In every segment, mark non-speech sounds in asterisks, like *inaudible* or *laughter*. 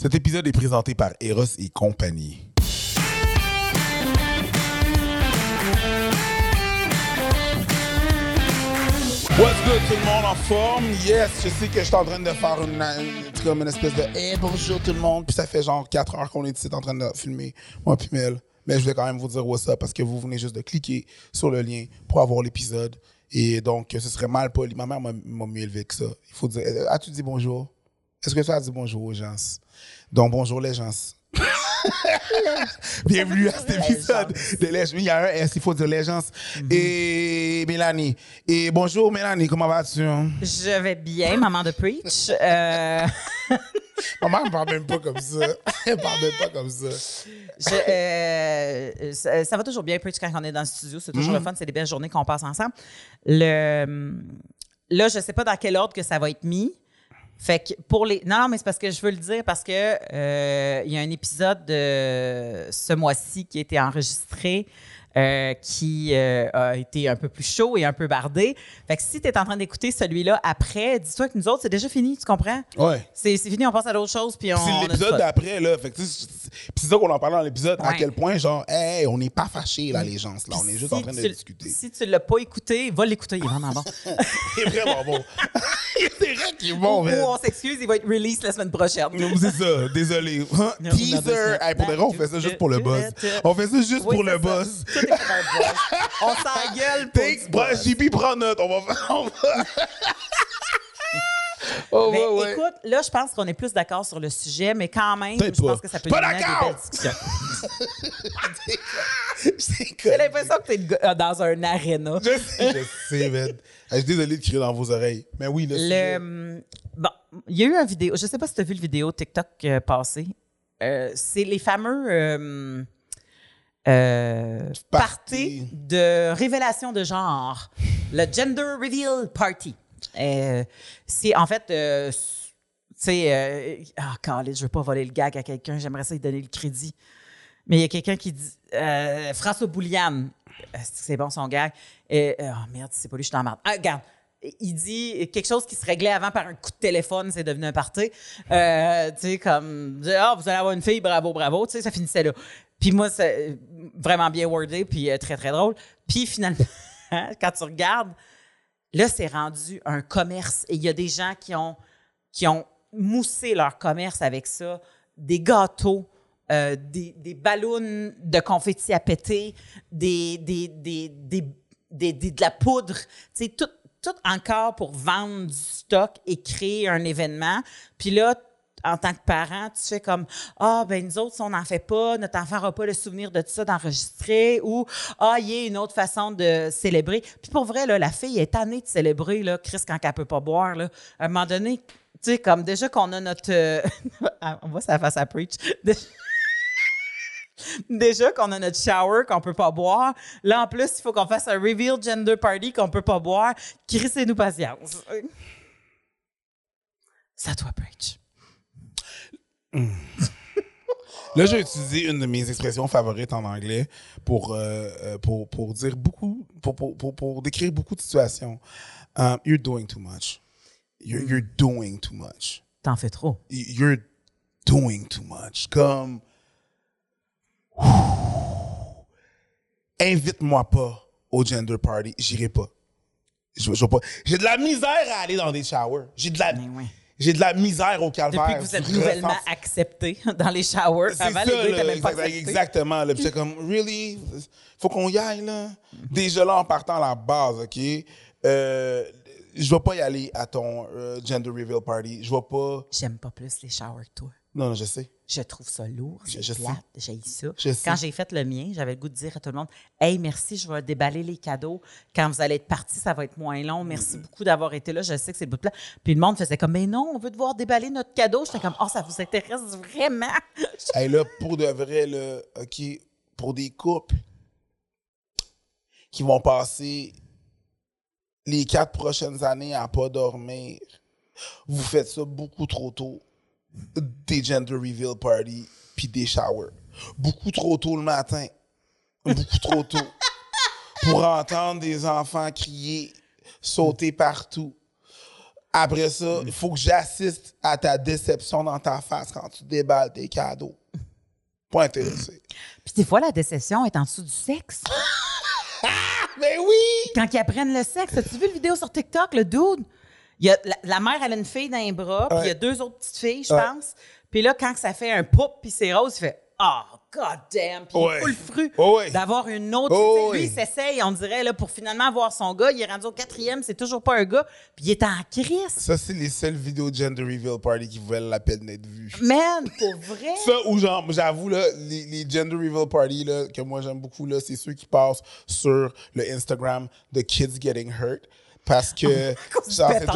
Cet épisode est présenté par Eros et compagnie. What's good tout le monde en forme? Yes, je sais que je suis en train de faire une, espèce de Hey bonjour tout le monde. Puis ça fait genre 4 heures qu'on est ici en train de filmer, moi puis Mel. Mais je voulais quand même vous dire what's up parce que vous venez juste de cliquer sur le lien pour avoir l'épisode. Et donc, ce serait mal poli. Ma mère m'a m'a mieux élevé que ça. Il faut dire euh, As-tu dit bonjour? Est-ce que tu as dit bonjour aux gens? Donc, bonjour les gens. *laughs* Bienvenue à cet épisode de Légence. Il y a un S, il faut dire Légence. Et Mélanie. Et bonjour Mélanie, comment vas-tu? Je vais bien, maman de Preach. Euh, *laughs* Maman ne parle même pas comme ça. Elle parle même pas comme ça. je, euh, ça, ça va toujours bien, Preach, quand on est dans le studio. C'est toujours le fun. C'est des belles journées qu'on passe ensemble. Le, là, je ne sais pas dans quel ordre que ça va être mis. Fait que pour les. Non, mais c'est parce que je veux le dire parce que euh, il y a un épisode de ce mois-ci qui a été enregistré. euh, qui euh, a été un peu plus chaud et un peu bardé. Fait que si tu es en train d'écouter celui-là après, dis-toi que nous autres, c'est déjà fini, tu comprends? Ouais. C'est fini, on passe à d'autres choses, puis on. C'est l'épisode d'après, là. Fait que, c'est- ça qu'on en parlait dans l'épisode, à quel point, genre, hey, on n'est pas fâchés, là, les gens, là. On est juste en train de tu- discuter. Si tu l'as pas écouté, va l'écouter, il est vraiment bon. *laughs* Il est vraiment bon. *laughs* c'est vrai qu'il est bon, Ou man. on s'excuse, il va être release la semaine prochaine. Non, C'est ça, *laughs* désolé. Hein? Non, Teaser. Hey, pour de vrai, on fait ça juste pour le buzz. On fait ça juste Oui, pour le. Tout est pour buzz. *laughs* On s'engueule pour Take. JP, prends note. On va faire. On va... *laughs* oh, Mais ouais, ouais. écoute, là, je pense qu'on est plus d'accord sur le sujet, mais quand même, je pense que ça peut des belles discussions. C'est J'ai l'impression que tu es dans un aréna. Je sais, je sais, man. Je suis désolé de crier dans vos oreilles? Mais oui, sujet. Le, hum, bon, il y a eu une vidéo, je sais pas si tu as vu le vidéo TikTok euh, passé. Euh, c'est les fameux euh, euh, parties de révélation de genre, le gender reveal party. Euh, c'est en fait, euh, tu sais, euh, ah, Carlis, je veux pas voler le gag à quelqu'un, j'aimerais ça lui donner le crédit. Mais il y a quelqu'un qui dit euh, François Bouliane, c'est bon son gag? Et, oh merde, c'est pas lui, je suis dans. Ah, regarde. Il dit quelque chose qui se réglait avant par un coup de téléphone, c'est devenu un party. Euh, tu sais, comme, ah, vous allez avoir une fille, bravo, bravo. Tu sais, ça finissait là. Puis moi, c'est vraiment bien wordé, puis euh, très, très drôle. Puis finalement, *laughs* quand tu regardes, là, c'est rendu un commerce. Et il y a des gens qui ont, qui ont moussé leur commerce avec ça. Des gâteaux, euh, des, des ballons de confetti à péter, des, de la poudre, tu sais, tout, tout encore pour vendre du stock et créer un événement. Puis là, en tant que parent, tu fais comme Ah, ben nous autres, si on n'en fait pas, notre enfant n'aura pas le souvenir de tout ça d'enregistrer ou Ah, il y a une autre façon de célébrer. Puis pour vrai, là, la fille est tannée de célébrer, là, Chris, quand elle peut pas boire. Là. À un moment donné, tu sais, comme déjà qu'on a notre. euh, *laughs* on voit ça face à preach. Déjà qu'on a notre shower qu'on peut pas boire. Là, en plus, il faut qu'on fasse un reveal gender party qu'on peut pas boire. Crissez-nous patience. À toi, Preach. Là, j'ai utilisé une de mes expressions favorites en anglais pour, euh, euh, pour, pour dire beaucoup, pour, pour, pour, pour décrire beaucoup de situations. Um, you're doing too much. You're, you're doing too much. T'en fais trop. You're doing too much. Comme. Invite-moi pas au gender party. J'irai pas. Je, je pas. J'ai de la misère à aller dans des showers. J'ai de la, oui. j'ai de la misère au calvaire. Depuis que vous êtes nouvellement ressens- accepté *laughs* dans les showers. c'est Avant, ça, les gars là, étaient même pas exact- acceptés. exactement. Là, Puis j'étais comme, really? Faut qu'on y aille, là? Déjà là, en partant à la base, OK? Euh, je vais pas y aller à ton euh, gender reveal party. Je vais pas... J'aime pas plus les showers que toi. Non, non, je sais. Je trouve ça lourd, Je- je sais. plate, j'ai ça. Je sais. Quand j'ai fait le mien, j'avais le goût de dire à tout le monde Hey, merci, je vais déballer les cadeaux. Quand vous allez être partis, ça va être moins long. Merci Mm-hmm. beaucoup d'avoir été là. Je sais que c'est le bout de plat. Puis le monde faisait comme Mais non, on veut devoir déballer notre cadeau. J'étais comme Oh, ça vous intéresse vraiment? *laughs* Hey, là, pour de vrai, là, OK, pour des couples qui vont passer les quatre prochaines années à pas dormir, vous faites ça beaucoup trop tôt. Des gender reveal party puis des showers. Beaucoup trop tôt le matin. Beaucoup trop tôt. Pour entendre des enfants crier, sauter partout. Après ça, il faut que j'assiste à ta déception dans ta face quand tu déballes tes cadeaux. Pas intéressé. Puis des fois, la déception est en dessous du sexe. *laughs* Mais oui! Quand ils apprennent le sexe, as-tu vu la vidéo sur TikTok, le dude? Il y a, la, la mère, elle a une fille dans les bras, puis il y a deux autres petites filles, je pense. Puis là, quand ça fait un poup, puis c'est rose, il fait « Oh, god damn! » Puis Ouais. il fout le fruit Ouais, ouais. d'avoir une autre. Sais, lui, il s'essaye, on dirait, là, pour finalement avoir son gars. Il est rendu au quatrième, c'est toujours pas un gars. Puis il est en crise. Ça, c'est les seules vidéos de Gender Reveal Party qui valent la peine d'être vues. Man, pour vrai? *laughs* Ça, ou genre, j'avoue, là, les, les Gender Reveal Party, là, que moi j'aime beaucoup, là, c'est ceux qui passent sur le Instagram de Kids Getting Hurt. Parce que. *laughs* c'est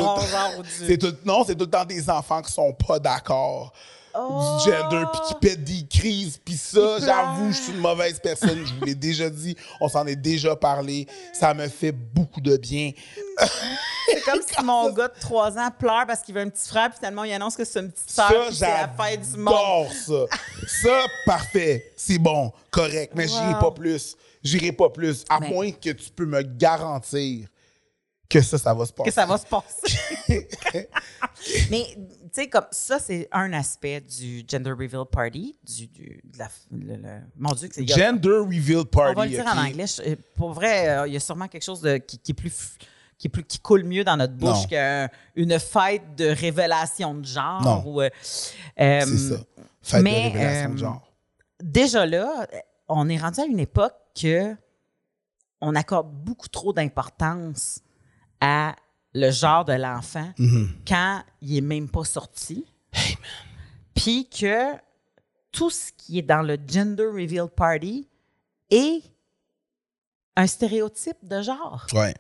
tout- tout- non, c'est tout le temps des enfants qui sont pas d'accord du gender, puis qui pètent des crises. Puis ça, j'avoue, je suis une mauvaise personne. Je vous l'ai déjà dit. On s'en est déjà parlé. Ça me fait beaucoup de bien. C'est comme si *laughs* mon gars de 3 ans pleure parce qu'il veut un petit frère, puis finalement, il annonce que c'est une petite puis c'est la fête du monde. ça. Ça, parfait. C'est bon, correct. Mais j'irai Wow. pas plus. J'irai pas plus. À Mais- moins que tu peux me garantir que ça, ça va se passer. que ça va se passer. *laughs* *laughs* Mais, tu sais, comme ça, c'est un aspect du gender reveal party. Du, du- de la, le- le- mon Dieu, que c'est. Gender Reveal Party. On va le dire en anglais. Je- Pour vrai, euh, il y a sûrement quelque chose de, qui, qui est plus. Qui, est plus, qui coule mieux dans notre bouche qu'une fête de révélation de genre. Non. ou, euh, euh, C'est ça. Fête mais, de révélation de euh, genre. déjà là, on est rendu à une époque que on accorde beaucoup trop d'importance à le genre de l'enfant Mm-hmm. quand il est même pas sorti. Puis que tout ce qui est dans le gender reveal party est un stéréotype de genre. Ouais.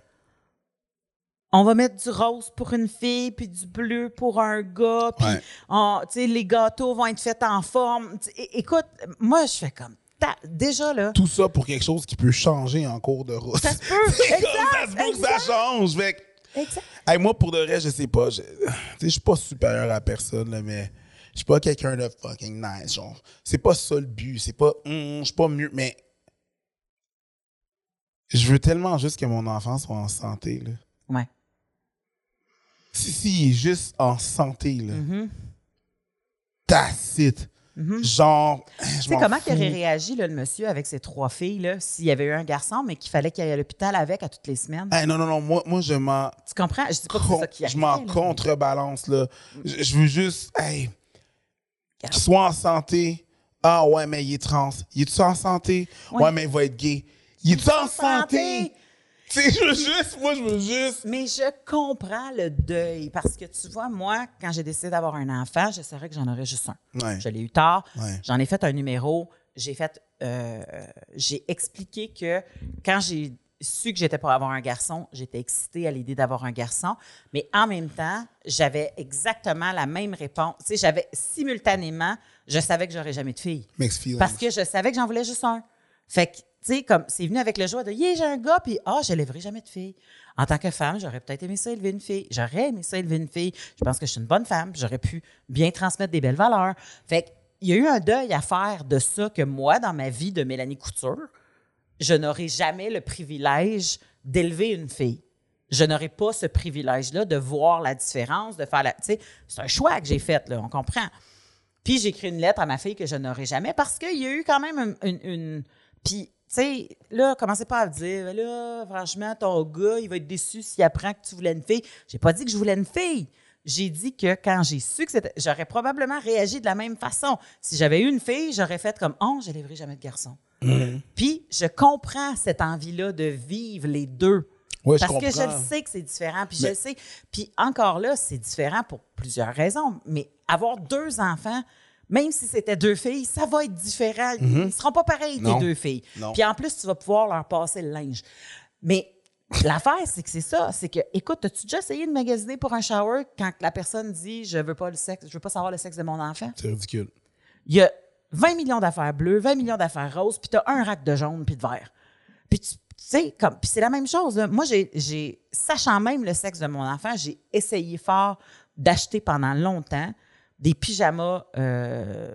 On va mettre du rose pour une fille, puis du bleu pour un gars, puis Ouais. les gâteaux vont être faits en forme. Écoute, moi, je fais comme... ta- Déjà, là, Tout ça pour quelque chose qui peut changer en cours de route. ça se peut. *laughs* Exact, ça se peut que ça exact, change. Fait exact. Hey, moi, pour de vrai, je sais pas. Je, je suis pas supérieur à personne, là, mais je suis pas quelqu'un de fucking nice. Genre, c'est pas ça le but. C'est pas, hum, je suis pas mieux, mais je veux tellement juste que mon enfant soit en santé. Là. Ouais. Si, si, il est juste en santé, là. Mhm. It. Genre, *clears throat* je Tu sais m'en comment il aurait réagi, là, le monsieur, avec ses trois filles, s'il y avait eu un garçon, mais qu'il fallait qu'il aille à l'hôpital avec à toutes les semaines? Hey, non, non, non, moi, moi je m'en Tu comprends? Je dis pas que ça qui je m'en contrebalance, là. Je, je veux juste, hey, qu'il soit en santé. Ah ouais, mais il est trans. Il est-tu en santé? Ouais. Ouais, mais il va être gay. Il est-tu en santé? santé? *laughs* Sais, je veux juste, moi, je veux juste. Mais je comprends le deuil parce que tu vois, moi, quand j'ai décidé d'avoir un enfant, je savais que j'en aurais juste un. Ouais. Je l'ai eu tard. Ouais. J'en ai fait un numéro. J'ai fait, euh, j'ai expliqué que quand j'ai su que j'étais pour avoir un garçon, j'étais excitée à l'idée d'avoir un garçon. Mais en même temps, j'avais exactement la même réponse. Tu sais, j'avais simultanément, je savais que j'aurais jamais de fille. Parce que je savais que j'en voulais juste un. Fait que, comme c'est venu avec le joie de Yeah, j'ai un gars, puis ah, je n'élèverai jamais de fille. En tant que femme, j'aurais peut-être aimé ça élever une fille. J'aurais aimé ça élever une fille. Je pense que je suis une bonne femme, j'aurais pu bien transmettre des belles valeurs. Fait il y a eu un deuil à faire de ça que moi, dans ma vie de Mélanie Couture, je n'aurai jamais le privilège d'élever une fille. Je n'aurai pas ce privilège-là de voir la différence, de faire la. Tu c'est un choix que j'ai fait, là, on comprend. Puis j'ai écrit une lettre à ma fille que je n'aurai jamais parce qu'il y a eu quand même une. une- Puis, sais, là, commencez pas à me dire, là, franchement, ton gars, il va être déçu s'il apprend que tu voulais une fille. J'ai pas dit que je voulais une fille. J'ai dit que quand j'ai su que c'était. J'aurais probablement réagi de la même façon. Si j'avais eu une fille, j'aurais fait comme Oh, je n'élèverai jamais de garçon. Puis je comprends cette envie-là de vivre les deux. Je Parce que je le sais que c'est différent. Puis je le sais. Puis encore là, c'est différent pour plusieurs raisons. Mais avoir deux enfants, même si c'était deux filles, ça va être différent. Ils ne seront pas pareils, tes Mhm. Deux filles. Non. Puis en plus, tu vas pouvoir leur passer le linge. Mais l'affaire, c'est que c'est ça. C'est que, écoute, as-tu déjà essayé de magasiner pour un shower quand la personne dit Je veux pas le sexe, je veux pas savoir le sexe de mon enfant? C'est ridicule. il y a 20 millions d'affaires bleues, 20 millions d'affaires roses, puis tu as un rack de jaune puis de vert. Puis tu sais, comme, puis c'est la même chose. là. Moi, j'ai, sachant même le sexe de mon enfant, j'ai essayé fort d'acheter pendant longtemps des pyjamas euh,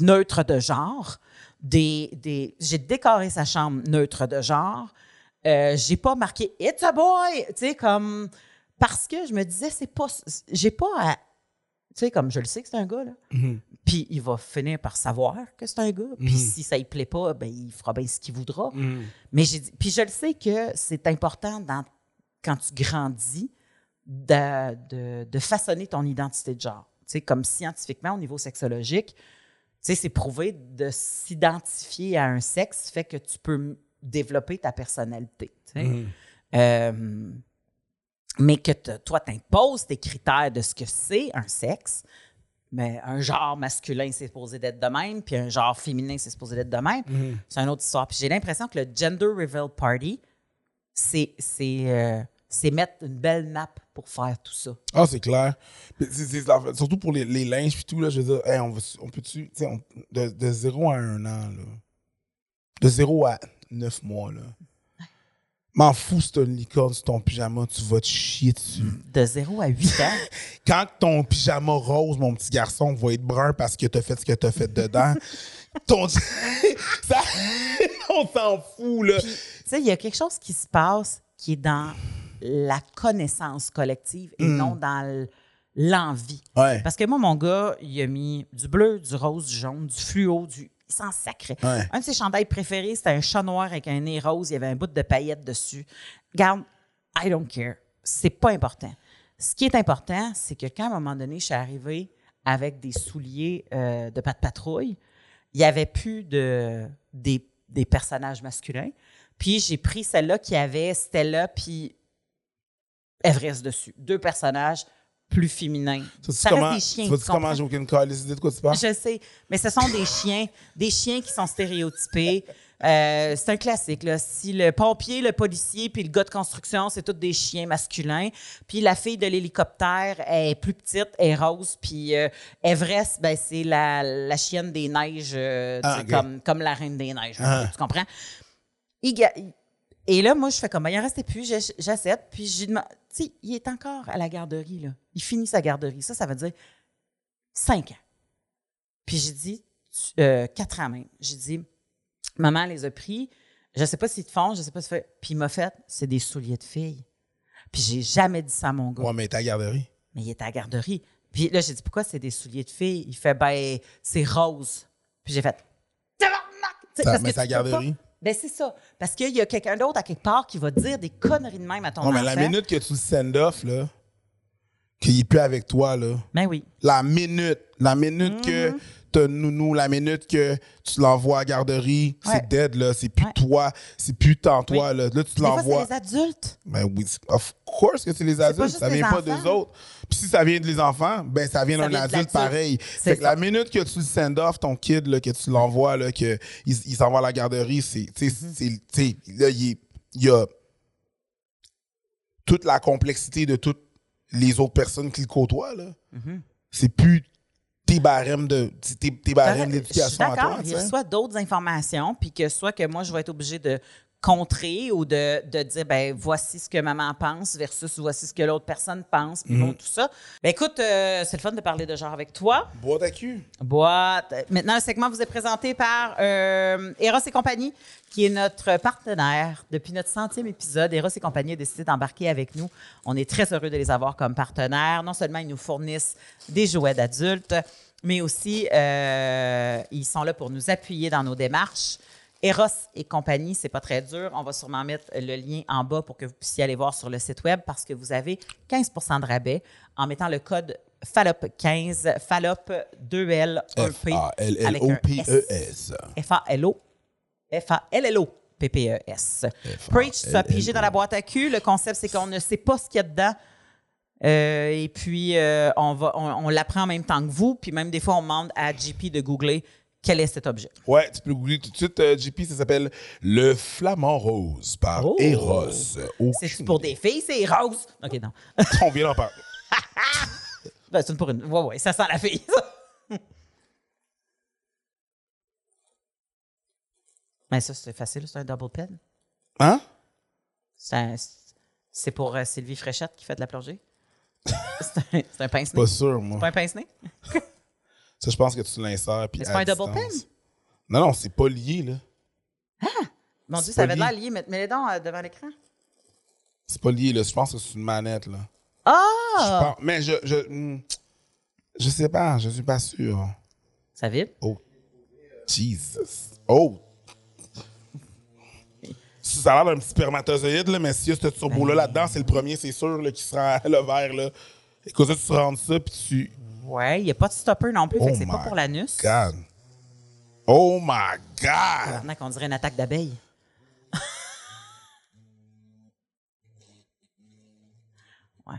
neutres de genre. Des, des, j'ai décoré sa chambre neutre de genre. Euh, j'ai pas marqué It's a boy, tu sais, comme. Parce que je me disais, c'est pas. J'ai pas à. Tu sais, comme je le sais que c'est un gars, là. Mhm. Puis il va finir par savoir que c'est un gars. Puis Mhm. si ça ne plaît pas, ben, il fera bien ce qu'il voudra. Mhm. Mais j'ai dit, puis je le sais que c'est important dans, quand tu grandis de, de, de façonner ton identité de genre. Tu sais, comme scientifiquement, au niveau sexologique, tu sais, c'est prouvé de s'identifier à un sexe fait que tu peux développer ta personnalité. tu sais. Mhm. Euh, mais que te- toi, tu imposes tes critères de ce que c'est un sexe. Mais un genre masculin, c'est supposé d'être de même, puis un genre féminin, c'est supposé d'être de même. Mhm. C'est une autre histoire. Puis j'ai l'impression que le Gender Reveal Party, c'est c'est, euh, c'est mettre une belle map pour faire tout ça. Ah, c'est clair. Puis c'est- c'est la- surtout pour les, les linges puis tout, là, je veux dire, hey, on, peut-tu, on- de, de 0 à 1 an, là, de 0 à 9 mois, là, m'en fous si t'as une licorne sur ton pyjama, tu vas te chier dessus. De 0 à 8 ans? *laughs* Quand ton pyjama rose, mon petit garçon, va être brun parce que t'as fait ce que t'as fait dedans, *laughs* ton... *laughs* ça, on s'en fout, là. tu sais, il y a quelque chose qui se passe qui est dans la connaissance collective et Mm. non dans l'envie. Ouais. Parce que moi, mon gars, il a mis du bleu, du rose, du jaune, du fluo, du. Il s'en sacrait. Ouais. Un de ses chandails préférés, c'était un chat noir avec un nez rose. Il y avait un bout de paillettes dessus. Garde, I don't care. C'est pas important. Ce qui est important, c'est que quand à un moment donné, je suis arrivée avec des souliers euh, de patte patrouille, il n'y avait plus de, des, des personnages masculins. Puis j'ai pris celle-là qui avait Stella puis Everest dessus. Deux personnages plus féminins. Ça, Ça comment, reste des chiens. tu comment j'ai aucune calice idée de quoi tu parles? Je sais, mais ce sont des chiens, des chiens qui sont stéréotypés. Euh, c'est un classique. Là. Si le pompier, le policier, puis le gars de construction, c'est tous des chiens masculins. Puis la fille de l'hélicoptère est plus petite, elle est rose. Puis euh, Everest, ben, c'est la, la chienne des neiges, euh, Ah, comme, comme la reine des neiges. Ah. Tu comprends? Il et là, moi, je fais comme, ben, il en restait plus, j'achète. Puis j'ai demandé, tu sais, il est encore à la garderie, là. Il finit sa garderie. Ça, ça veut dire cinq ans. Puis j'ai dit, euh, quatre ans même. J'ai dit, maman les a pris. Je sais pas s'ils te font, je sais pas si fait. Puis il m'a fait, c'est des souliers de fille. Puis j'ai jamais dit ça à mon gars. Ouais, mais ta garderie. Mais il était à la garderie. Puis là, j'ai dit, pourquoi c'est des souliers de fille? Il fait, ben, c'est rose. Puis j'ai fait, tabarnak! Tu sais, Ta- garderie. Ben, c'est ça. Parce qu'il y a quelqu'un d'autre à quelque part qui va dire des conneries de même à ton Non, mais la minute que tu le send off, là, qu'il est plus avec toi, là, Ben oui. la minute, la minute que T'as nounou, la minute que tu l'envoies à la garderie, Ouais. c'est dead, là. C'est plus Ouais. toi, c'est plus tant toi, Oui. là. Là, tu Des l'envoies. c'est les adultes. Ben oui, of course que c'est les adultes, ça vient pas enfants. d'eux autres. Puis si ça vient des enfants, ben ça vient d'un adulte pareil. Fait que ça. la minute que tu le send off ton kid là, que tu l'envoies là que il, il s'en va à la garderie, c'est tu sais Mm-hmm. là il, y a toute la complexité de toutes les autres personnes qui le côtoient là. Mm-hmm. C'est plus tes barèmes de tes, tes barèmes Je suis d'éducation à toi, Il reçoit d'autres informations, puis que soit que moi, je vais être obligée de contrer ou de, de dire, ben voici ce que maman pense versus voici ce que l'autre personne pense, puis Mhm. bon, tout ça. Ben écoute, euh, c'est le fun de parler de genre avec toi. Boîte à cul. Boîte. Maintenant, le segment vous est présenté par euh, Eros et compagnie, qui est notre partenaire depuis notre centième épisode. Eros et compagnie a décidé d'embarquer avec nous. On est très heureux de les avoir comme partenaires. Non seulement ils nous fournissent des jouets d'adultes, mais aussi euh, ils sont là pour nous appuyer dans nos démarches. Eros et compagnie, c'est pas très dur. On va sûrement mettre le lien en bas pour que vous puissiez aller voir sur le site web parce que vous avez 15% de rabais en mettant le code FALOP15, FALOP 2L 1P avec un F-A-L-L-O-P-E-S. F-A-L-O. F-A-L-L-O. P-P-E-S. Preach, ça pigé dans la boîte à cul. Le concept, c'est qu'on ne sait pas ce qu'il y a dedans. Euh, et puis, euh, on, va, on, on l'apprend en même temps que vous. Puis même des fois, on demande à JP de googler quel est cet objet? Ouais, tu peux googler tout de suite, euh, JP, ça s'appelle Le Flamant Rose par Oh. Eros. C'est pour des filles, c'est rose? OK, non. *laughs* On vient d'en parler. *laughs* Ben, c'est une pour une. Ouais, ouais, ça sent la fille, ça. *laughs* Mais ça, c'est facile, c'est un double pen. Hein? C'est c'est pour euh, Sylvie Fréchette qui fait de la plongée. c'est un, c'est un pince-nez. Pas sûr, moi. Pas un pince-nez? Ça, je pense que tu l'insères. puis Mais c'est pas un double pen? Non, non, c'est pas lié, là. Mon C'est Dieu, ça avait l'air lié. Mets-les donc euh, devant l'écran. C'est pas lié, là. Je pense que c'est une manette, là. Ah! Mais je, je, hmm, je sais pas, je suis pas sûr. Ça vibre? Oh, Jesus. Oh. Ça a l'air d'un petit spermatozoïde, là, mais s'il y a ce turbo-là là-dedans, c'est le premier, c'est sûr, là, qui sera *laughs* le vert. Là. Écoute, ça, tu rentres ça, puis tu. Ouais, il n'y a pas de stopper non plus, fait Oh que c'est pas pour l'anus. God. Oh my God! Maintenant qu'on dirait une attaque d'abeille. *laughs* ouais.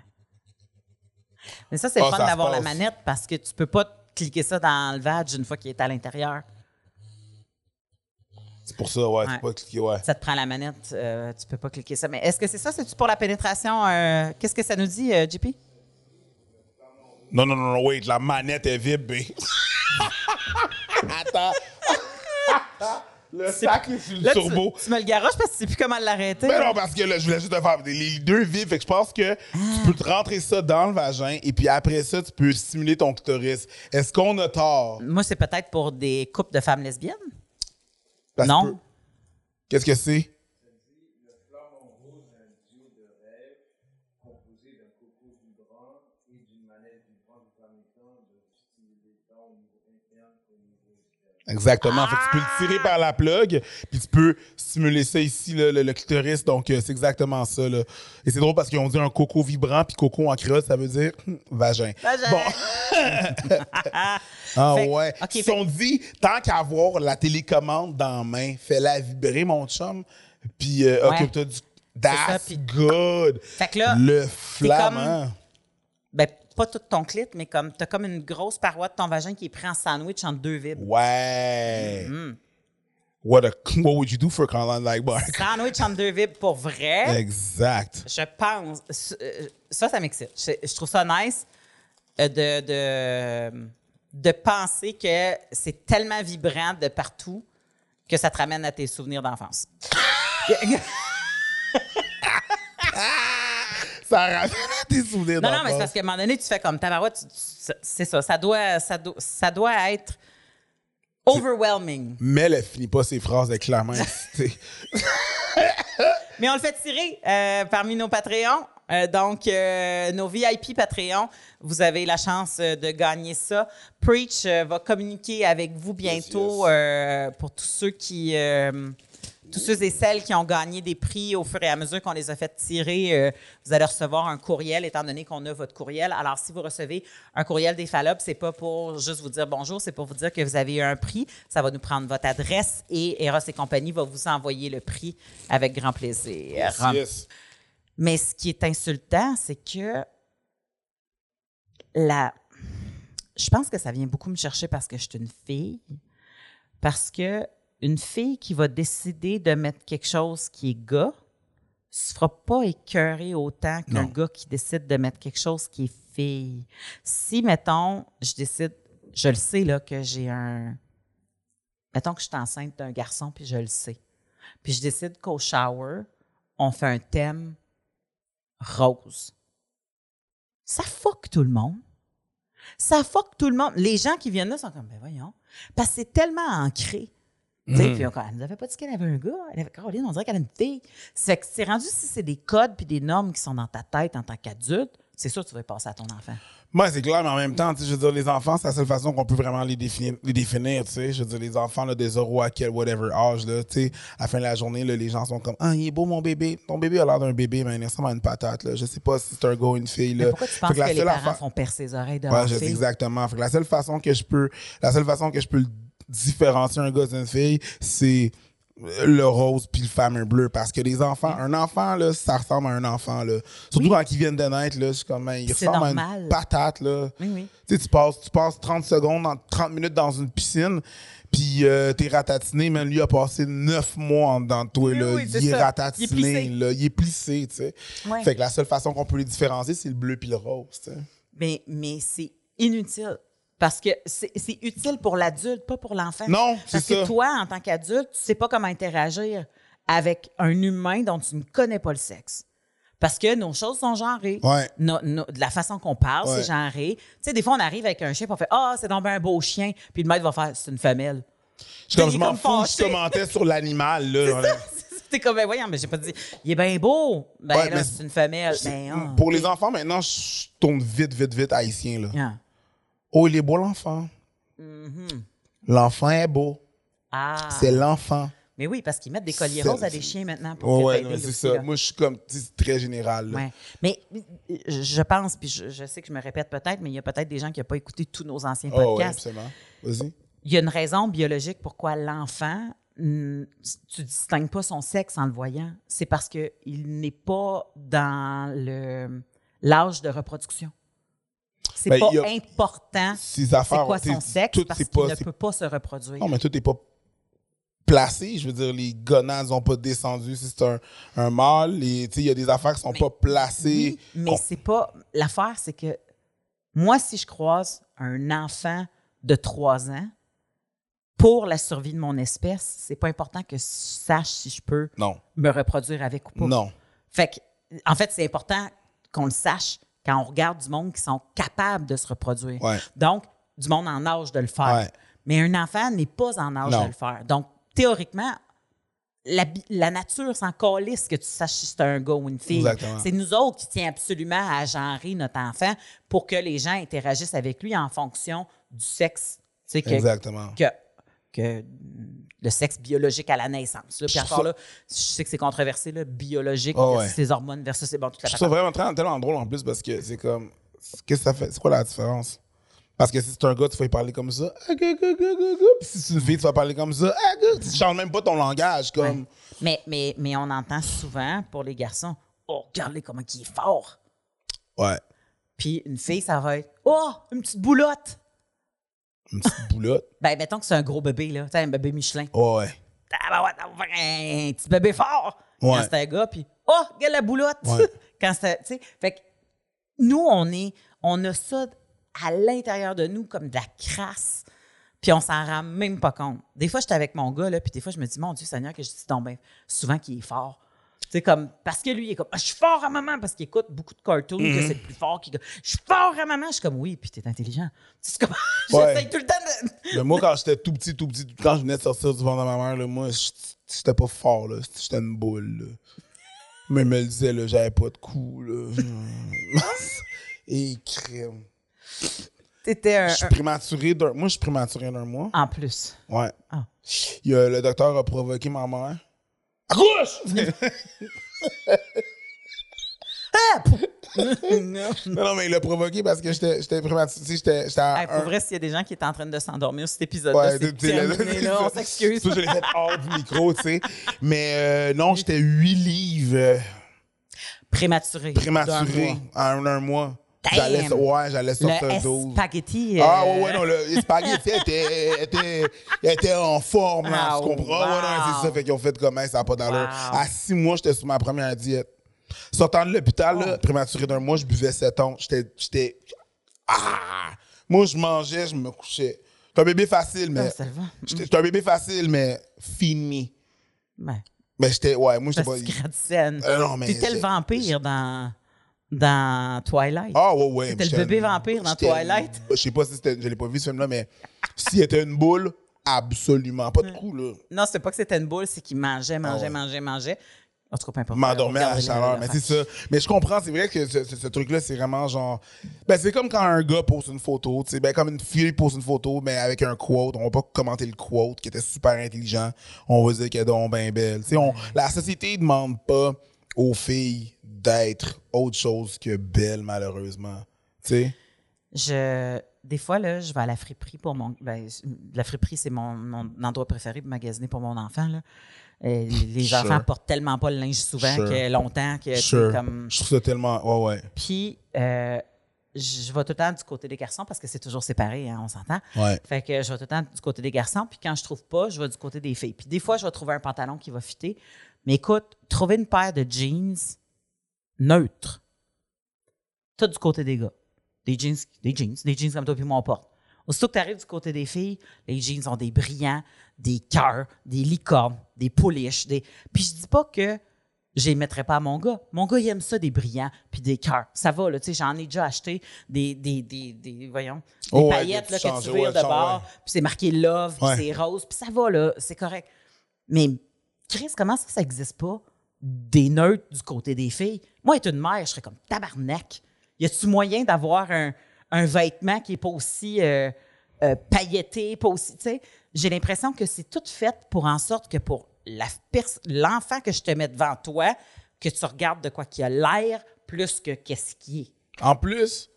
Mais ça, c'est le Ah, fun d'avoir la manette parce que tu peux pas cliquer ça dans le vag une fois qu'il est à l'intérieur. C'est pour ça, ouais, Ouais. tu peux pas cliquer, ouais. Ça te prend la manette, euh, tu peux pas cliquer ça. Mais est-ce que c'est ça? C'est-tu pour la pénétration? euh, Qu'est-ce que ça nous dit, euh, JP? Non, non, non, non, wait, la manette est vibre. *laughs* Attends. le sac est sur le Là, tu- turbo. Tu, me le garoches parce que tu sais plus comment l'arrêter. Mais non, parce que là, je voulais juste te faire les deux vives. Fait que je pense que tu peux te rentrer ça dans le vagin et puis après ça, tu peux stimuler ton clitoris. Est-ce qu'on a tort? Moi, c'est peut-être pour des couples de femmes lesbiennes. Non. Qu'est-ce que c'est? Exactement. Fait que tu peux le tirer par la plug, puis tu peux stimuler ça ici, le, le clitoris. Donc, euh, c'est exactement ça. Là. Et c'est drôle parce qu'ils ont dit un coco vibrant, puis coco en créole, ça veut dire hum, vagin. Vagin. Bon. *laughs* Ah Fait ouais. ok, Ils fait- sont dit, tant qu'à avoir la télécommande dans la main, fais-la vibrer, mon chum. Puis, euh, Ouais. occupe-toi du. That's ça, good. Fait que là, Le flamand. Pas tout ton clit, mais comme t'as comme une grosse paroi de ton vagin qui est pris en sandwich entre deux vibres. Ouais. Mm-hmm. What, a, *laughs* what would you do for a content like Bark? Sandwich entre deux vibres pour vrai? Exact. Je pense. euh, Ça, ça m'excite. Je, je trouve ça nice euh, de, de, de penser que c'est tellement vibrant de partout que ça te ramène à tes souvenirs d'enfance. *laughs* *laughs* Ça ramène tes souvenirs Non, non, mais c'est parce qu'à un moment donné, tu fais comme tabarouette, c'est ça. Ça doit, ça, doit, ça doit être overwhelming. Mais elle finit pas ses phrases avec clairement *laughs* excitée. Mais on le fait tirer euh, parmi nos Patreons. Euh, donc, euh, nos VIP Patreons, vous avez la chance euh, de gagner ça. Preach va communiquer avec vous bientôt yes. pour tous ceux qui. Tous ceux et celles qui ont gagné des prix au fur et à mesure qu'on les a fait tirer, euh, vous allez recevoir un courriel, étant donné qu'on a votre courriel. Alors, si vous recevez un courriel des Fallop, c'est pas pour juste vous dire bonjour, c'est pour vous dire que vous avez eu un prix. Ça va nous prendre votre adresse et Eros et compagnie va vous envoyer le prix avec grand plaisir. Yes, yes. Mais ce qui est insultant, c'est que la. Je pense que ça vient beaucoup me chercher parce que je suis une fille. Parce que une fille qui va décider de mettre quelque chose qui est gars se fera pas écœurer autant qu'un gars qui décide de mettre quelque chose qui est fille. Si, mettons, je décide, je le sais, là, que j'ai un. Mettons que je suis enceinte d'un garçon, puis je le sais. Puis je décide qu'au shower, on fait un thème rose. Ça fuck tout le monde. Ça fuck tout le monde. Les gens qui viennent là sont comme, ben voyons. Parce que c'est tellement ancré. Sais, Puis on- elle nous avait pas dit qu'elle avait un gars. Elle avait, Caroline, on dirait qu'elle a une fille. C'est que c'est rendu si c'est des codes puis des normes qui sont dans ta tête en tant qu'adulte, c'est sûr que tu vas y passer à ton enfant. Moi, c'est clair, mais en même temps, je veux dire, les enfants, c'est la seule façon qu'on peut vraiment les définir, les définir, tu sais. Je veux dire, les enfants, là, des 0 à quel whatever âge, là, tu sais, à la fin de la journée, là, les gens sont comme, ah, il est beau, mon bébé. Ton bébé a l'air d'un bébé, mais il ressemble à une patate, là. Je sais pas si c'est un gars ou une fille, là. Mais pourquoi tu penses Fait que, la les parents affaire- font percer ses oreilles de Ouais, je sais exactement. Fait que la seule façon que je peux, la seule façon que je peux le différencier un gars d'une fille, c'est le rose puis le fameux bleu parce que les enfants un enfant là ça ressemble à un enfant là surtout quand ils viennent de naître là suis comme il C'est ressemble à une patate là Oui, oui. tu sais tu passes tu passes 30 secondes dans 30 minutes dans une piscine puis euh, t'es ratatiné mais lui a passé 9 mois en dedans de toi là c'est il est ça. ratatiné Il est plissé. là il est plissé tu sais Ouais. fait que la seule façon qu'on peut les différencier c'est le bleu puis le rose tu sais Mais, mais c'est inutile. Parce que c'est utile pour l'adulte, pas pour l'enfant. Non, c'est Parce que ça. toi, en tant qu'adulte, tu sais pas comment interagir avec un humain dont tu ne connais pas le sexe. Parce que nos choses sont genrées. Ouais. No- no- de la façon qu'on parle, Ouais. c'est genré. Tu sais, des fois, on arrive avec un chien et on fait Ah, c'est donc un beau chien. Puis le maître va faire C'est une femelle. Je, comme, je est m'en fous, je commentais sur l'animal. Là. T'es *laughs* comme, ben voyons, mais j'ai pas dit, il est bien beau. Ben Ouais, là, c'est une femelle. Ben, ah, Pour les enfants, maintenant, je tourne vite, vite, vite haïtien. Là. Ah. Oh, il est beau, l'enfant. L'enfant est beau. Ah. C'est l'enfant. Mais oui, parce qu'ils mettent des colliers roses à des chiens maintenant pour Ouais, que ouais, c'est ça. là. Moi, je suis comme très général. Ouais. Mais euh, je pense, puis je, je sais que je me répète peut-être, mais il y a peut-être des gens qui n'ont pas écouté tous nos anciens Oh, ouais, podcasts. absolument. Vas-y. il y a une raison biologique pourquoi l'enfant, tu distingues pas son sexe en le voyant. C'est parce qu'il n'est pas dans le l'âge de reproduction. C'est Ben, pas important c'est affaires. quoi son sexe tout, parce qu'il ne peut pas se reproduire. Non, mais tout n'est pas placé. Je veux dire, les gonades n'ont pas descendu si c'est un, un mâle. Il y a des affaires qui sont pas placées. Oui, mais c'est pas. L'affaire, c'est que moi, si je croise un enfant de 3 ans, pour la survie de mon espèce, c'est pas important que je sache si je peux Non. me reproduire avec ou pas. Non. Fait que, en fait, c'est important qu'on le sache quand on regarde du monde qui sont capables de se reproduire. Ouais. Donc, du monde en âge de le faire. Ouais. Mais un enfant n'est pas en âge Non. de le faire. Donc, théoriquement, la, nature s'en calisse que tu saches si c'est un gars ou une fille. C'est nous autres qui tient absolument à genrer notre enfant pour que les gens interagissent avec lui en fonction du sexe. Que, Exactement. que, que le sexe biologique à la naissance. là. Puis Je encore là, je sais que c'est controversé, là, biologique Oh, versus ouais. les hormones versus c'est bon, toute la Je trouve vraiment très, tellement drôle en plus parce que c'est comme. Qu'est-ce que ça fait? C'est quoi la différence? Parce que si c'est un gars, tu vas y parler comme ça. Ah. Puis si c'est une fille, tu vas parler comme ça. Ah. Tu changes même pas ton langage. Comme. Ouais. Mais, mais, mais on entend souvent pour les garçons, oh, regardez comment il est fort. Ouais. Puis une fille, ça va être, oh, une petite boulotte. Une petite boulotte. Ben, mettons que c'est un gros bébé, là. Tu sais, un bébé Michelin. Ouais. Ah, ben ouais, un petit bébé fort. Ouais. Quand c'est un gars, puis oh, regarde la boulotte. Ouais. *laughs* Quand c'est, tu sais, fait que nous, on est, on a ça à l'intérieur de nous comme de la crasse. Puis on s'en rend même pas compte. Des fois, j'étais avec mon gars, là, puis des fois, je me dis, mon Dieu Seigneur, que je dis donc ben, souvent qu'il est fort. Sais, comme, parce que lui, il est comme, Ah, je suis fort à maman, parce qu'il écoute beaucoup de cartoons, que c'est le plus fort. Qu'il... Je suis fort à maman. Je suis comme, oui, puis t'es intelligent. C'est comme, *laughs* Ouais. j'essaie tout le temps de. *laughs* Mais moi, quand j'étais tout petit, tout petit, quand je venais de sortir du ventre de ma mère, là, moi, j'étais pas fort, là. J'étais une boule, là. Mais elle me le disait, là, j'avais pas de coups, là. *laughs* Et crème. T'étais un. Je suis prématuré d'un... Moi, je suis prématuré d'un mois. En plus. Ouais. Ah. Il y a- le docteur a provoqué ma mère. Accouche! non. *laughs* non, non, mais il l'a provoqué parce que j'étais prématuré. J'étais Hey, pour un- vrai, s'il y a des gens qui étaient en train de s'endormir sur cet épisode-là, Ouais, c'est terminé, là, on s'excuse. Je l'ai fait hors du micro, tu sais. Mais euh, non, j'étais 8 livres euh, Prématuré. prématuré en un, un mois. J'allais, ouais, j'allais sortir Le 12. spaghetti. Ah euh, ouais, ouais, non, le *laughs* spaghetti était, était, était en forme, là, Ah, tu comprends? Ouais, non, wow. c'est ça, fait qu'ils ont fait comme, Hey, ça n'a pas d'allure. Wow. À six mois, j'étais sur ma première diète. Sortant de l'hôpital, Oh. prématuré d'un mois, je buvais 7 ans. J'étais, j'étais, ah! Moi, je mangeais, je me couchais. J'étais un bébé facile, mais, Ah, ça va. j'étais j'étais un bébé facile, mais fini. Ben, Mais j'étais, ouais, moi, j'étais pas... Euh, non, mais T'étais le vampire dans, dans Twilight. Ah, ouais, ouais. C'était le bébé vampire dans Twilight. Je sais pas si c'était, je l'ai pas vu ce film-là, mais s'il était une boule, absolument. Pas de coup, là. Non, c'est pas que c'était une boule, c'est qu'il mangeait, mangeait, Ah ouais. mangeait, mangeait. En tout cas, peu importe. m'endormais à la chaleur. Mais c'est ça. Mais je comprends, c'est vrai que ce, ce- ce truc-là, c'est vraiment genre. Ben, c'est comme quand un gars pose une photo, tu sais, ben, comme une fille pose une photo, mais avec un quote. On va pas commenter le quote, qui était super intelligent. On va dire qu'elle est donc bien belle. Tu sais, on- la société demande pas aux filles d'être autre chose que belle, malheureusement. Tu sais? Je, des fois, là, je vais à la friperie pour mon. Ben, la friperie, c'est mon, mon endroit préféré pour magasiner pour mon enfant. Là. Les Sure. enfants portent tellement pas le linge souvent Sure. que longtemps que Sure. comme. Je trouve ça tellement. Ouais, ouais. Puis, euh, je vais tout le temps du côté des garçons parce que c'est toujours séparé, hein, on s'entend. Ouais. Fait que je vais tout le temps du côté des garçons. Puis quand je trouve pas, je vais du côté des filles. Puis des fois, je vais trouver un pantalon qui va fitter. Mais écoute, trouver une paire de jeans neutres, tout du côté des gars. Des jeans, des jeans, des jeans comme toi puis moi on porte. Aussitôt que tu arrives du côté des filles, les jeans ont des brillants, des cœurs, des licornes, des pouliches. Des... Puis je dis pas que je les mettrais pas à mon gars. Mon gars, il aime ça, des brillants puis des cœurs. Ça va, là, tu sais, j'en ai déjà acheté des, des, des, des voyons, des Oh paillettes que là, tu que tu vires ouais, de bord, ouais. puis c'est marqué love, puis c'est rose, puis ça va, là, c'est correct. Mais Chris, comment ça, ça n'existe pas? Des neutres du côté des filles? Moi, être une mère, je serais comme tabarnak. Y a-tu moyen d'avoir un, un vêtement qui est pas aussi euh, euh, pailleté, pas aussi? J'ai l'impression que c'est tout fait pour en sorte que pour l'enfant que je te mets devant toi, que tu regardes de quoi qu'il a l'air plus que qu'est-ce qui est. En plus,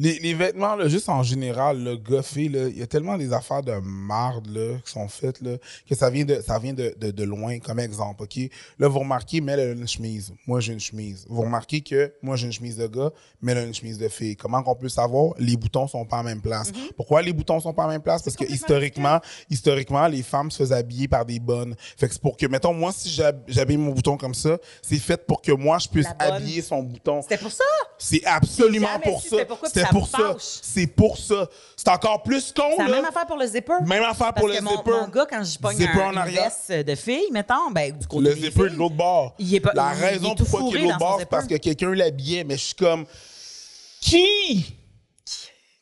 les, les vêtements, là, juste en général, le goffé, là, il y a tellement des affaires de marde là, qui sont faites là, que ça vient de ça vient de, de, de loin, comme exemple. OK? Là, vous remarquez, elle a une chemise. Moi, j'ai une chemise. Vous remarquez que moi, j'ai une chemise de gars, elle a une chemise de fille. Comment qu'on peut savoir? Les boutons sont pas en même place. Pourquoi les boutons sont pas en même place? Parce que historiquement, historiquement, les femmes se faisaient habiller par des bonnes. Fait que c'est pour que, mettons, moi, si j'hab- j'habille mon bouton comme ça, c'est fait pour que moi, je puisse habiller son bouton. C'était pour ça? C'est absolument pour ça. c'était pour ça. C'est pour ça. C'est encore plus con, C'est la même affaire pour le zipper. Même affaire pour le zipper. mon gars, quand je pogne un, une veste de fille, mettons, ben, du côté Le zipper de l'autre bord. La raison pourquoi il est de l'autre bord, c'est parce que quelqu'un l'habillait. Mais je suis comme... Qui,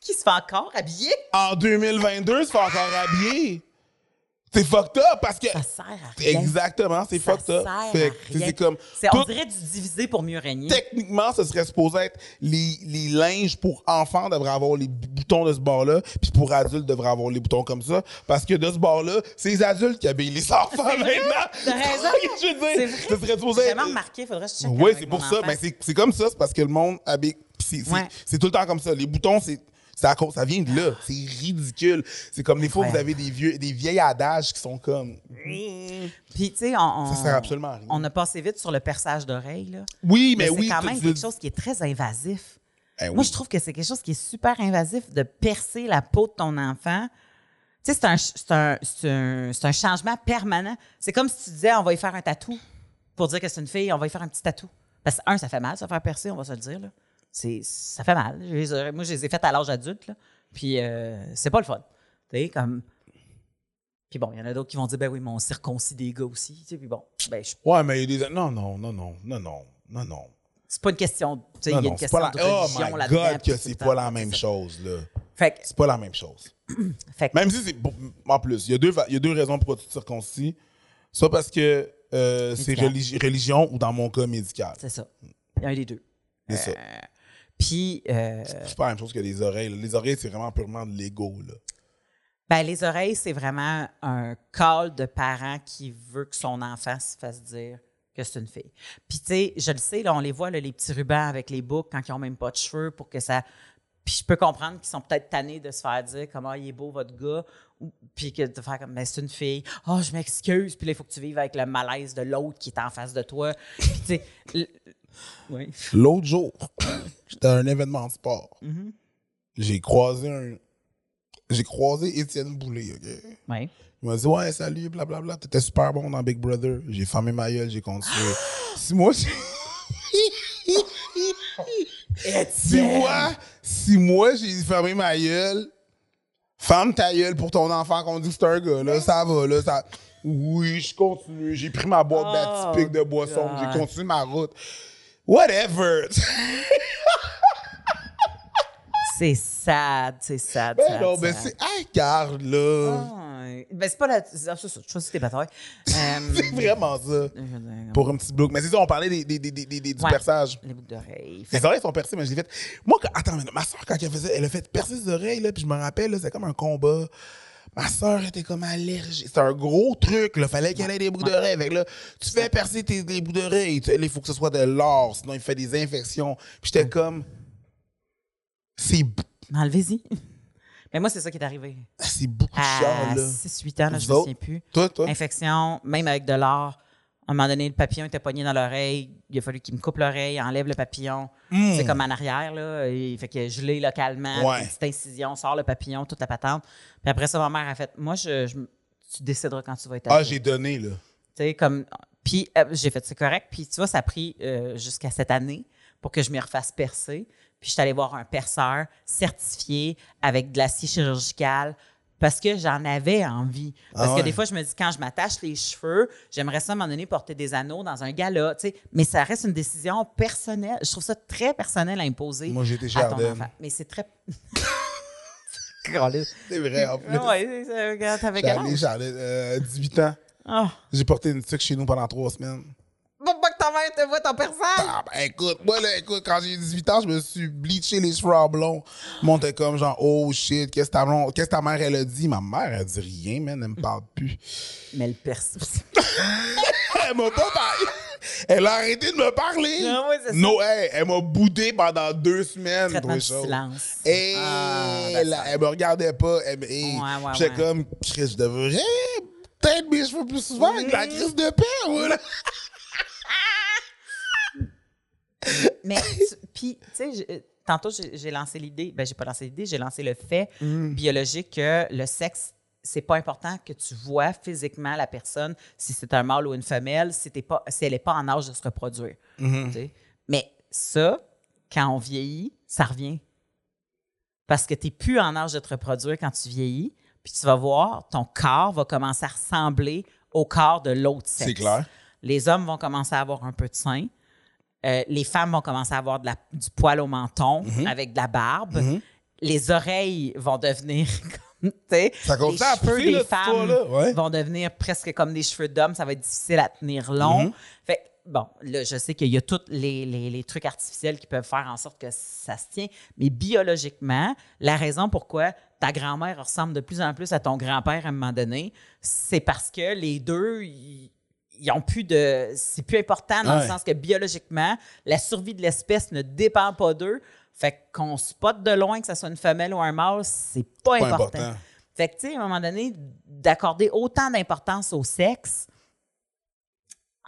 Qui se fait encore habiller? en 2022, se fait encore habiller? C'est fucked up parce que... Ça sert à rien. Exactement, c'est Ça fucked up. sert c'est comme... C'est- on tout- dirait du diviser pour mieux régner. techniquement, ce serait supposé être les, les linges pour enfants devraient avoir les boutons de ce bord-là, puis pour adultes devraient avoir les boutons comme ça, parce que de ce bord-là, c'est les adultes qui habillent les enfants maintenant. T'as raison. Je veux C'est dire, vrai. ce serait supposé être. remarqué, faudrait que je check Oui, c'est pour ça. Mais c'est c'est comme ça, c'est parce que le monde habille. C'est c'est- Ouais. c'est tout le temps comme ça. Les boutons, c'est. Ça vient de là. C'est ridicule. C'est comme des fois, Ouais. vous avez des vieux, des vieilles adages qui sont comme. Puis, tu sais, on, Ça sert absolument à rien. on a passé vite sur le perçage d'oreille, là. Oui, mais, Mais, oui. c'est quand même quelque chose qui est très invasif. Eh Moi, je trouve que c'est quelque chose qui est super invasif de percer la peau de ton enfant. Tu sais, c'est un, un, un changement permanent. C'est comme si tu disais, on va y faire un tatou. Pour dire que c'est une fille, on va y faire un petit tatou. Parce que, un, ça fait mal, ça faire percer, on va se le dire. Là. C'est, ça fait mal. Je moi, je les ai faites à l'âge adulte. Là. Puis, euh, c'est pas le fun. Tu sais, comme. Puis bon, il y en a d'autres qui vont dire, ben oui, mais on circoncis des gars aussi. Tu sais, puis bon, ben, je- Ouais, mais il y a des. Non, non, non, non, non, non, non, non. c'est pas une question. Tu sais, il y a une question de la... Oh religion my. God, que tout c'est pas la même chose, là. Fait que, C'est pas la même chose. *clears throat* fait que- Même si c'est. En plus, il y, a deux, il y a deux raisons pourquoi tu te circoncis. Soit parce que euh, c'est religi- religion ou dans mon cas médical. c'est ça. Il y a un des deux. C'est ça. Puis, euh, C'est pas la même chose que les oreilles. Les oreilles, c'est vraiment purement de l'ego. ben, les oreilles, c'est vraiment un call de parent qui veut que son enfant se fasse dire que c'est une fille. Puis, tu sais, je le sais, là, on les voit, là, les petits rubans avec les boucles quand ils n'ont même pas de cheveux pour que ça. Puis, je peux comprendre qu'ils sont peut-être tannés de se faire dire comment il est beau, votre gars. ou- Puis, que de faire comme, ben, c'est une fille. Oh, je m'excuse. Puis là, il faut que tu vives avec le malaise de l'autre qui est en face de toi. Puis, tu sais. Oui. L'autre jour, *coughs* j'étais à un événement de sport. Mm-hmm. J'ai croisé un. J'ai croisé Étienne Boulay, OK? Oui. Il m'a dit Ouais, salut, blablabla. T'étais super bon dans Big Brother. J'ai fermé ma gueule, j'ai continué. *gasps* si moi, j'ai- si moi, si moi, j'ai fermé ma gueule, ferme ta gueule pour ton enfant qu'on dit que c'est un gars, là, ça va, là, ça. Oui, je continue. J'ai pris ma boîte Oh, d'atypique de boisson, j'ai continué ma route. Whatever. C'est sad, c'est sad. ben sad, non, sad. c'est. Hey, garde, là. Ben c'est pas la. C'est ça, je choisis tes batailles. Euh, C'est vraiment ça. Pour un petit bloc. Mais c'est ça, on parlait des, des, des, des, des- du Ouais. perçage. Les boucles d'oreilles. Les oreilles sont percées, mais je l'ai fait. Moi, quand- attends, mais ma soeur, quand elle faisait, elle a fait percer ses oreilles, là, puis je me rappelle, c'était comme un combat. Ma soeur était comme allergique. C'était un gros truc, là. Fallait qu'elle ait des boucles d'oreilles. Que là, tu fais percer tes, les boucles d'oreilles. Il faut que ce soit de l'or, sinon il fait des infections. Puis j'étais comme. C'est Enlevez-y. *laughs* Mais moi, c'est ça qui est arrivé. c'est beaucoup de là. 6-8 ans, là, je Vous me souviens plus. Toi, toi? Infection, même avec de l'or. À un moment donné, le papillon était pogné dans l'oreille. Il a fallu qu'il me coupe l'oreille, enlève le papillon. C'est comme en arrière, là. Il fait que je l'ai localement. Hmm. Ouais. Petite incision, sort le papillon, toute la patente. Puis après ça, ma mère a fait Moi, je, je- tu décideras quand tu vas être Ah, j'ai donné, là. Tu sais, comme. Puis euh, j'ai fait, c'est correct. Puis tu vois, ça a pris euh, jusqu'à cette année pour que je m'y refasse percer. Puis je suis allée voir un perceur certifié avec de l'acier chirurgical parce que j'en avais envie. Parce Ah que des fois, je me dis, quand je m'attache les cheveux, j'aimerais ça à un moment donné porter des anneaux dans un gala, tu sais. Mais ça reste une décision personnelle. Je trouve ça très personnel à imposer Moi, chez à ton enfant. Mais c'est très... *laughs* C'est vrai, en plus. Ouais, c'est- regarde, t'avais J'ai quel âge? j'avais euh, 18 ans. Ah. J'ai porté une tuque chez nous pendant trois semaines. Pourquoi que ta mère te voit ton personne? Ah, ben écoute, moi, là, écoute, quand j'ai 18 ans, je me suis bleaché les cheveux en blond. Comme genre, oh shit, qu'est-ce que que ta mère, elle a dit? Ma mère, elle dit rien, man, elle me parle plus. Mais le perso. *laughs* Elle m'a pas parlé. Elle a arrêté de me parler. Ouais, c'est ça. Non, hey, elle m'a boudé pendant deux semaines. Traitement choses. silence. Et Ah, là, elle me regardait pas. Elle, hey, Ouais, ouais, J'étais ouais. comme, Chris, je devrais peut-être mes cheveux plus souvent avec la crise de paix. Voilà. *laughs* Mais, puis, tu sais, j'ai- tantôt, j'ai lancé l'idée, ben, j'ai pas lancé l'idée, j'ai lancé le fait Mm. biologique que le sexe, c'est pas important que tu vois physiquement la personne, si c'est un mâle ou une femelle, si, pas, si elle n'est pas en âge de se reproduire. Mm-hmm. Mais ça, quand on vieillit, ça revient. Parce que tu n'es plus en âge de te reproduire quand tu vieillis, puis tu vas voir, ton corps va commencer à ressembler au corps de l'autre sexe. C'est clair. Les hommes vont commencer à avoir un peu de sein. Euh, les femmes vont commencer à avoir de la- du poil au menton Mm-hmm. avec de la barbe. Les oreilles vont devenir *laughs* comme, Ça les cheveux des femmes ouais. vont devenir presque comme des cheveux d'homme. Ça va être difficile à tenir long. Fait que, bon, là, je sais qu'il y a tous les, les- les trucs artificiels qui peuvent faire en sorte que ça se tient, mais biologiquement, la raison pourquoi ta grand-mère ressemble de plus en plus à ton grand-père à un moment donné, c'est parce que les deux, ils ils ont plus de. C'est plus important dans le sens que biologiquement, la survie de l'espèce ne dépend pas d'eux. Fait qu'on spot de loin que ce soit une femelle ou un mâle, c'est pas, Pas important. important. Fait que, tu sais, à un moment donné, d'accorder autant d'importance au sexe,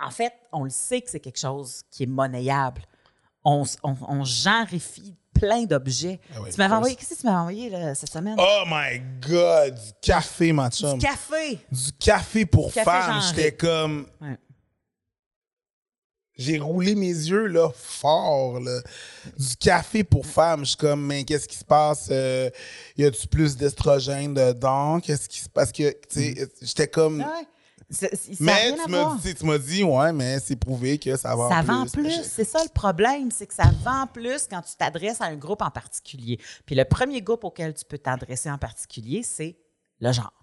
en fait, on le sait que c'est quelque chose qui est monnayable. On, on, on genrifie plein d'objets. Ah tu m'avais envoyé, qu'est-ce que tu m'avais envoyé là, cette semaine? Oh my God, du café, ma chum. du café! Du café pour Café femmes. J'étais comme. Ouais. J'ai roulé mes yeux là fort là. Du café pour femmes, je suis comme mais qu'est-ce qui se passe Euh, Y a-tu plus d'estrogène dedans? Qu'est-ce qui se passe que tu sais j'étais comme Ah ouais. Ça mais tu m'as dit tu m'as dit ouais mais c'est prouvé que ça vend Ça plus. vend plus. C'est ça le problème, c'est que ça vend plus quand tu t'adresses à un groupe en particulier. Puis le premier groupe auquel tu peux t'adresser en particulier, c'est le genre.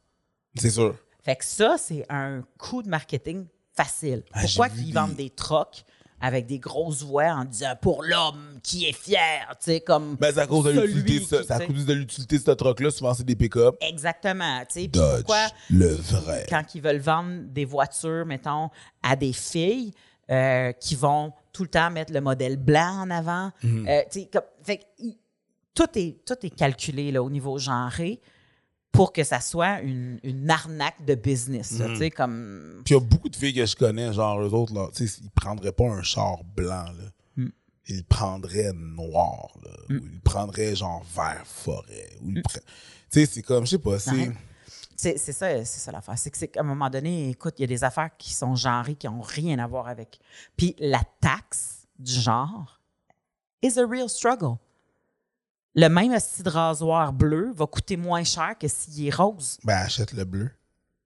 C'est sûr. Fait que ça, c'est un coup de marketing facile. Ah, Pourquoi qu'ils vendent des trocs avec des grosses voix en disant pour l'homme qui est fier, tu sais, comme. Ben c'est à cause de l'utilité c'est à cause de l'utilité de ce truc là souvent c'est des pick-up. Exactement, tu sais. Dodge pourquoi le vrai. quand ils veulent vendre des voitures, mettons, à des filles euh, qui vont tout le temps mettre le modèle blanc en avant. Mhm. Euh, tu sais, tout, est, tout est calculé là, au niveau genré pour que ça soit une, une arnaque de business. Là, tu sais, comme... Puis il y a beaucoup de filles que je connais, genre eux autres, là, tu sais, ils prendraient pas un char blanc, là. Mm. Ils prendraient noir, là. Ou ils prendraient genre vert forêt. Ou ils le pre- Tu sais, c'est comme, je sais pas, c'est. C'est c'est ça, c'est ça l'affaire. C'est que c'est qu'à un moment donné, écoute, il y a des affaires qui sont genrées qui n'ont rien à voir avec. Puis la taxe du genre is a real struggle. Le même style de rasoir bleu va coûter moins cher que s'il est rose. Ben, achète le bleu.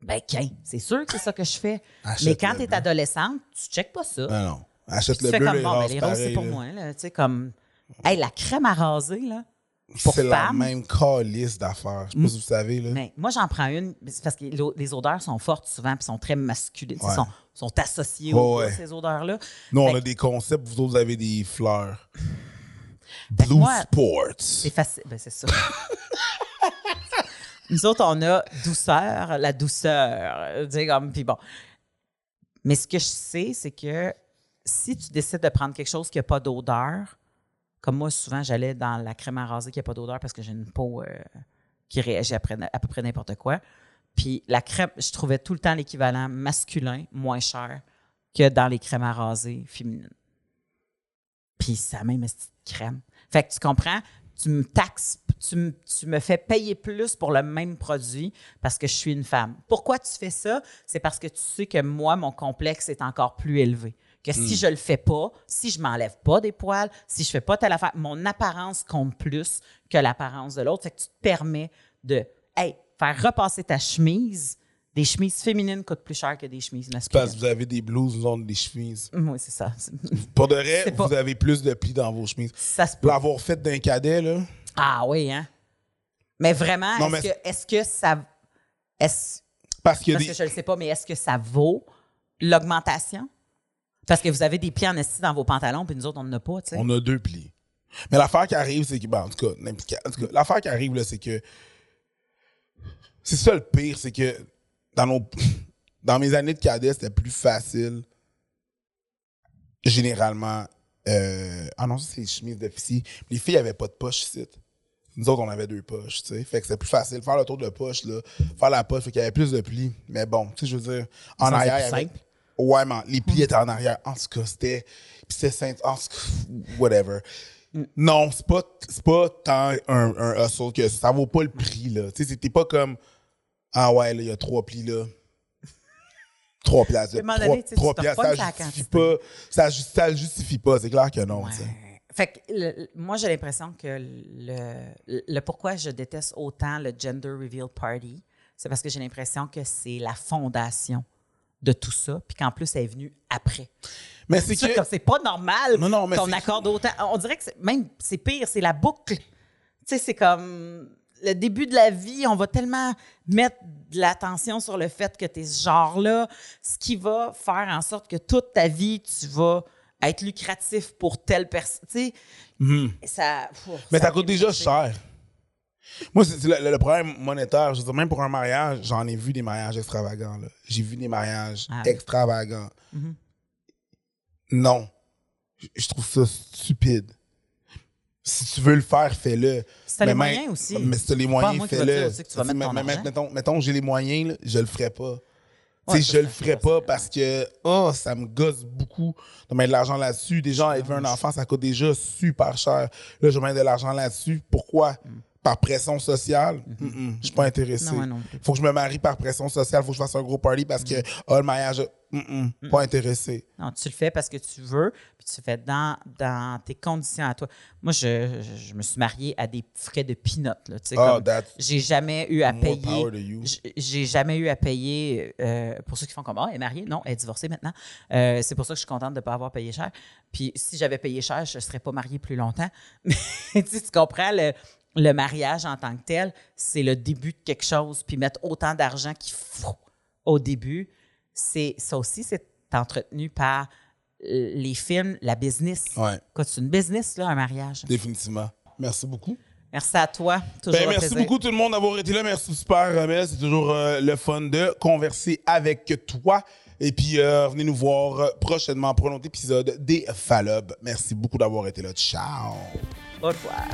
Ben, c'est sûr que c'est ça que je fais. Achète Mais quand tu es adolescente, tu checkes pas ça. Non, non. Achète tu le fais bleu, comme les bon, ben, les roses, c'est pour là. moi. Là, tu sais, comme. Hey, la crème à raser, là. C'est la même calice d'affaires. Je sais pas si vous savez, là. Mais moi, j'en prends une parce que les odeurs sont fortes souvent puis sont très masculines. tu Ouais. sont, sont associées Ouais, aux ouais. ces odeurs-là. Nous, on a des concepts, vous autres, vous avez des fleurs. Que Blue moi, Sports. C'est facile. Ben, c'est ça. *laughs* Nous autres, on a douceur, la douceur. Comme, puis bon. Mais ce que je sais, c'est que si tu décides de prendre quelque chose qui n'a pas d'odeur, comme moi, souvent, j'allais dans la crème à raser qui n'a pas d'odeur parce que j'ai une peau euh, qui réagit à peu près n'importe quoi. Puis la crème, je trouvais tout le temps l'équivalent masculin moins cher que dans les crèmes à raser féminines. Puis la même petite crème. Fait que tu comprends, tu me taxes, tu me, tu me fais payer plus pour le même produit parce que je suis une femme. Pourquoi tu fais ça? C'est parce que tu sais que moi, mon complexe est encore plus élevé. Que si je le fais pas, si je m'enlève pas des poils, si je fais pas telle affaire, mon apparence compte plus que l'apparence de l'autre. Fait que tu te permets de, hey, faire repasser ta chemise. Des chemises féminines coûtent plus cher que des chemises Parce masculines. que vous avez des blouses, nous autres, des chemises. Oui, c'est ça. *laughs* Pour de vrai, pas- vous avez plus de plis dans vos chemises. Ça se peut. L'avoir fait d'un cadet, là. Ah oui, hein? Mais vraiment, est-ce mais- que, est-ce que ça. Est-ce Parce a Parce des. que je ne le sais pas, mais est-ce que ça vaut l'augmentation? Parce que vous avez des plis en esti dans vos pantalons, puis nous autres, on n'en a pas, tu sais. On a deux plis. Mais l'affaire qui arrive, c'est que. ben, en tout cas, en tout cas, l'affaire qui arrive, là, c'est que. C'est ça le pire, c'est que dans, nos, dans mes années de cadet, c'était plus facile. Généralement. Euh, ah non, ça, c'est les chemises d'officier. Les filles n'avaient pas de poche ici. Nous autres, on avait deux poches, tu sais. Fait que c'est plus facile. Faire le tour de poche, là. Faire la poche, fait qu'il y avait plus de plis. Mais bon, tu sais, je veux dire, en Ça, arrière, plus il y avait- simple. Ouais, mais les plis étaient en arrière. En tout cas, c'était. Puis c'était simple. En tout cas, whatever. Non, c'est pas, c'est pas tant un, un hustle que ça vaut pas le prix, là. Tu sais, c'était pas comme. Ah ouais, là, il y a trois plis, là. Trois places. Trois, donné, trois ça la justifie pas. Ça, le justifie pas. C'est clair que non. Ouais. Fait que le- moi, j'ai l'impression que le, le pourquoi je déteste autant le gender reveal party, c'est parce que j'ai l'impression que c'est la fondation de tout ça, puis qu'en plus, elle est venue après. Mais c'est que. c'est pas normal qu'on accorde autant. On dirait que même c'est pire, c'est la boucle. Tu sais, c'est comme le début de la vie, on va tellement mettre de l'attention sur le fait que tu es ce genre-là, ce qui va faire en sorte que toute ta vie, tu vas être lucratif pour telle personne. Tu sais, ça. pff, Mhm. Mais ça ça coûte déjà cher. Moi, c'est le, le problème monétaire. Je veux dire, même pour un mariage, j'en ai vu des mariages extravagants. J'ai vu des mariages Ah extravagants. Mhm. Non. Je- Je trouve ça stupide. Si tu veux le faire, fais-le. Si t'as les moyens aussi. Mais si tu as les moyens, fais-le. mais-. Mettons, mettons j'ai les moyens, là, je le ferai pas. Tu Ouais, je le ça, pas parce que oh, ça me gosse beaucoup de mettre de l'argent là-dessus. Déjà, élever un enfant, ça coûte déjà super cher. Là, je mets de l'argent là-dessus. Pourquoi? Par pression sociale? Mm-mm, je suis pas intéressé. Mm. Non, moi non plus. Faut que je me marie par pression sociale. Faut que je fasse un gros party parce que oh, le mariage, mm-mm, pas intéressé. Non, tu le fais parce que tu veux, puis tu le fais dans, dans tes conditions à toi. Moi, je, je, je me suis mariée à des frais de peanuts. Là, Oh, j'ai jamais eu à payer. J'ai jamais eu à payer. euh, pour ceux qui font comme Ah, elle est mariée. Non, elle est divorcée maintenant. Euh, c'est pour ça que je suis contente de ne pas avoir payé cher. Puis si j'avais payé cher, je ne serais pas mariée plus longtemps. *laughs* Mais tu comprends, le, le mariage en tant que tel, c'est le début de quelque chose. Puis mettre autant d'argent qu'il faut au début, c'est ça aussi, c'est entretenu par euh, les films, la business. Ouais, c'est une business, là, un mariage. définitivement. Merci beaucoup. Merci à toi. Toujours Ben, merci plaisir. beaucoup tout le monde d'avoir été là. Merci super, Ramel. C'est toujours euh, le fun de converser avec toi. Et puis, euh, venez nous voir prochainement pour un autre épisode des Fallobs. Merci beaucoup d'avoir été là. Ciao! Au revoir.